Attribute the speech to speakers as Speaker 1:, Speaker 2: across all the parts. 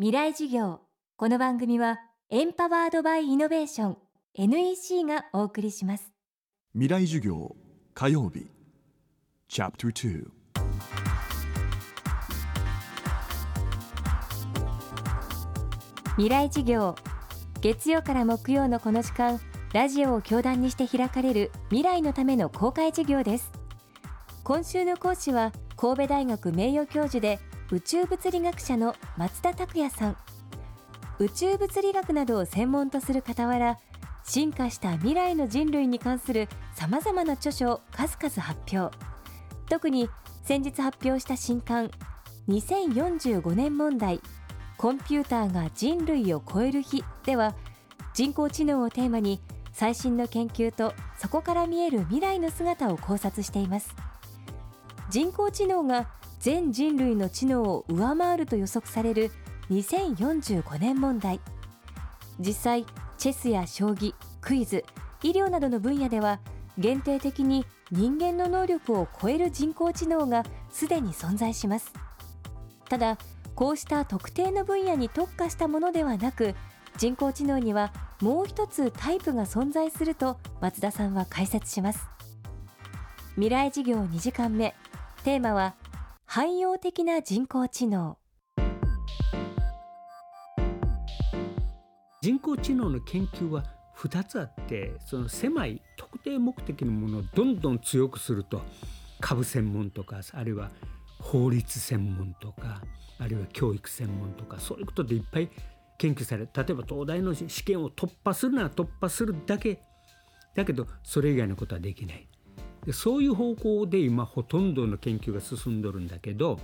Speaker 1: 未来授業。この番組はエンパワードバイイノベーション NEC がお送りします。
Speaker 2: 未来授業火曜日。チャプター
Speaker 1: 未来授業。月曜から木曜のこの時間ラジオを教壇にして開かれる未来のための公開授業です。今週の講師は神戸大学名誉教授で宇宙物理学者の松田拓也さん。宇宙物理学などを専門とする傍ら進化した未来の人類に関するさまざまな著書を数々発表。特に先日発表した新刊2045年問題コンピューターが人類を超える日では人工知能をテーマに最新の研究とそこから見える未来の姿を考察しています。人工知能が全人類の知能を上回ると予測される2045年問題。実際チェスや将棋クイズ医療などの分野では限定的に人間の能力を超える人工知能がすでに存在します。ただこうした特定の分野に特化したものではなく人工知能にはもう一つタイプが存在すると松田さんは解説します。未来事業2時間目。テーマは汎用的な人工知能。
Speaker 3: 人工知能の研究は2つあってその狭い特定目的のものをどんどん強くすると株専門とかあるいは法律専門とかあるいは教育専門とかそういうことでいっぱい研究され例えば東大の試験を突破するなら突破するだけ。だけどそれ以外のことはできない。でそういう方向で今ほとんどの研究が進んどるんだけど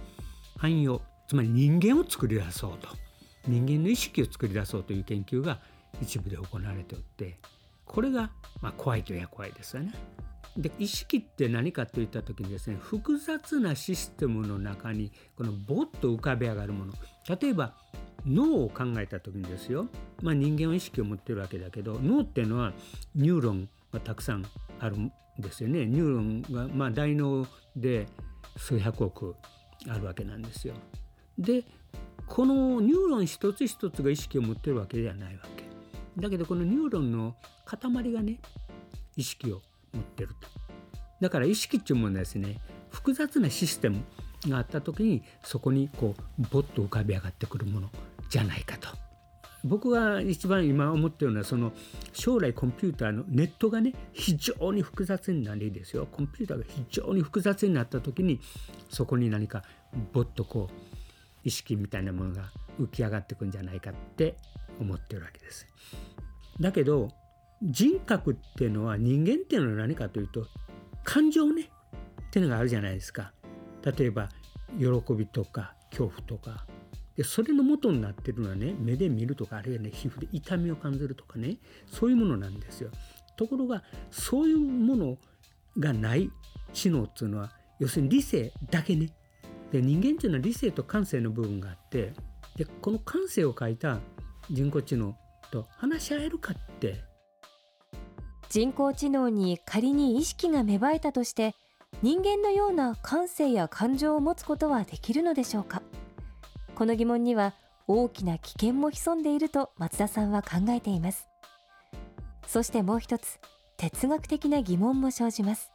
Speaker 3: 汎用つまり人間を作り出そうと。人間の意識を作り出そうという研究が一部で行われておってこれがまあ怖いといえば怖いですよね。で意識って何かといった時にですね複雑なシステムの中にこのボッと浮かび上がるもの。例えば脳を考えた時にですよ、まあ、人間は意識を持ってるわけだけど脳っていうのはニューロンがたくさんあるんですよねニューロンが、まあ、大脳で数百億あるわけなんですよ。でこのニューロン一つ一つが意識を持ってるわけではないわけ。だけどこのニューロンの塊がね意識を持ってると。だから意識っていうものはですね複雑なシステムがあった時にそこにこうボッと浮かび上がってくるものじゃないかと。僕が一番今思ってるのはその将来コンピューターのネットがね非常に複雑になりですよコンピューターが非常に複雑になった時にそこに何かボッとこう意識みたいなものが浮き上がってくんじゃないかって思ってるわけです。だけど人格っていうのは人間っていうのは何かというと感情ねっていうのがあるじゃないですか。例えば喜びとか恐怖とかでそれの元になってるのはね目で見るとかあるいはね皮膚で痛みを感じるとかねそういうものなんですよ。ところがそういうものがない知能っていうのは要するに理性だけね。で人間っていうのは理性と感性の部分があってでこの感性を書いた人工知能と話し合えるかって。
Speaker 1: 人工知能に仮に意識が芽生えたとして人間のような感性や感情を持つことはできるのでしょうか？この疑問には大きな危険も潜んでいると松田さんは考えています。そしてもう一つ哲学的な疑問も生じます。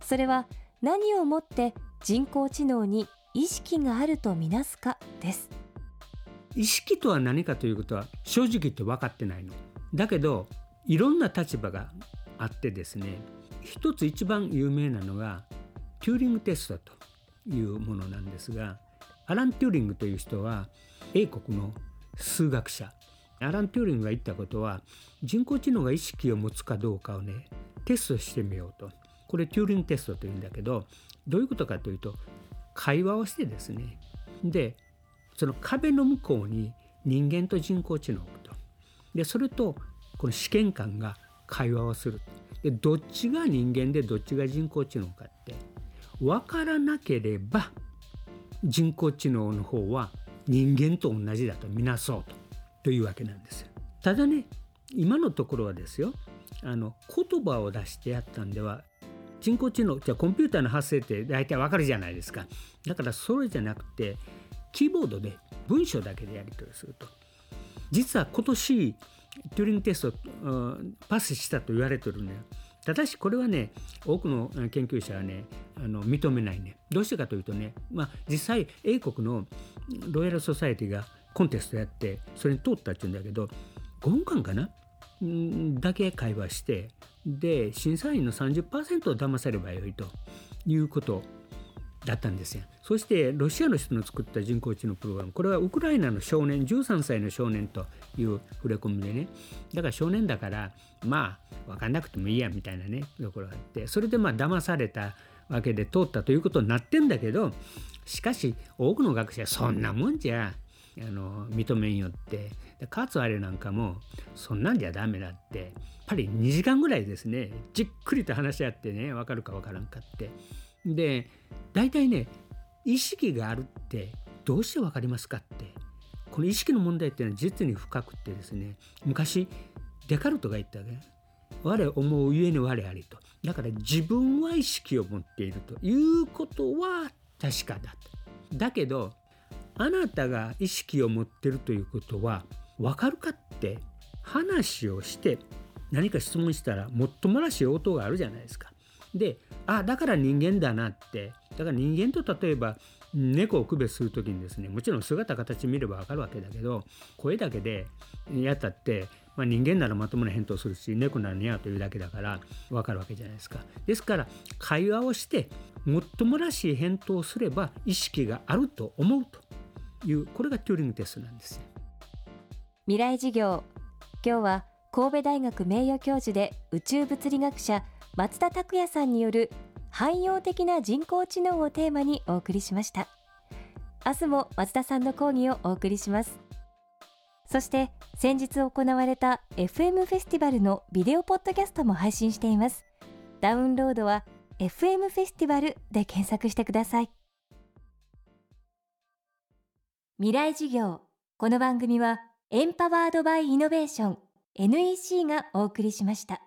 Speaker 1: それは何をもって人工知能に意識があるとみなすかです。
Speaker 3: 意識とは何かということは正直言って分かってないの。だけどいろんな立場があってですね一つ一番有名なのがテューリングテストというものなんですがアラン・テューリングという人は英国の数学者。アラン・テューリングが言ったことは人工知能が意識を持つかどうかをねテストしてみようと。これテューリングテストというんだけどどういうことかというと会話をしてですね。でその壁の向こうに人間と人工知能を置くと。でそれとこの試験官が会話をする。でどっちが人間でどっちが人工知能かって分からなければ人工知能の方は人間と同じだとみなそうとというわけなんですよ。ただね今のところはですよあの言葉を出してやったんでは人工知能じゃあコンピューターの発生って大体わかるじゃないですか。だからそれじゃなくてキーボードで文章だけでやり取りすると。実は今年トゥーリングテストパスしたと言われてるんだよ。ただしこれはね多くの研究者はねあの認めないね。どうしてかというとね、まあ、実際英国のロイヤル・ソサエティがコンテストやってそれに通ったっていうんだけど5分間かな？だけ会話してで審査員の30%を騙さればよいということ。だったんですよ。そしてロシアの人の作った人工知能プログラムこれはウクライナの少年13歳の少年という触れ込みでね。だから少年だからまあ分かんなくてもいいやみたいなねところがあってそれでまあ騙されたわけで通ったということになってんだけどしかし多くの学者はそんなもんじゃあの認めんよって。かつあれなんかもそんなんじゃダメだって。やっぱり2時間ぐらいですねじっくりと話し合ってね分かるか分からんかって。で大体ね意識があるってどうして分かりますかってこの意識の問題っていうのは実に深くてですね昔デカルトが言ったわけ。我思うゆえに我ありと。だから自分は意識を持っていると。いうことは確かだと。だけどあなたが意識を持ってるということは分かるかって話をして何か質問したらもっともらしい応答があるじゃないですか。であだから人間だなって。だから人間と例えば猫を区別する時にですねもちろん姿形見れば分かるわけだけど声だけでやったって、まあ、人間ならまともな返答するし猫ならにゃというだけだから分かるわけじゃないですか。ですから会話をしてもっともらしい返答をすれば意識があると思うというこれがテューリングテストなんです
Speaker 1: 未来授業。今日は神戸大学名誉教授で宇宙物理学者松田拓也さんによる汎用的な人工知能をテーマにお送りしました。明日も松田さんの講義をお送りします。そして先日行われた FM フェスティバルのビデオポッドキャストも配信しています。ダウンロードは FM フェスティバルで検索してください。未来授業。この番組はエンパワードバイイノベーション。NEC がお送りしました。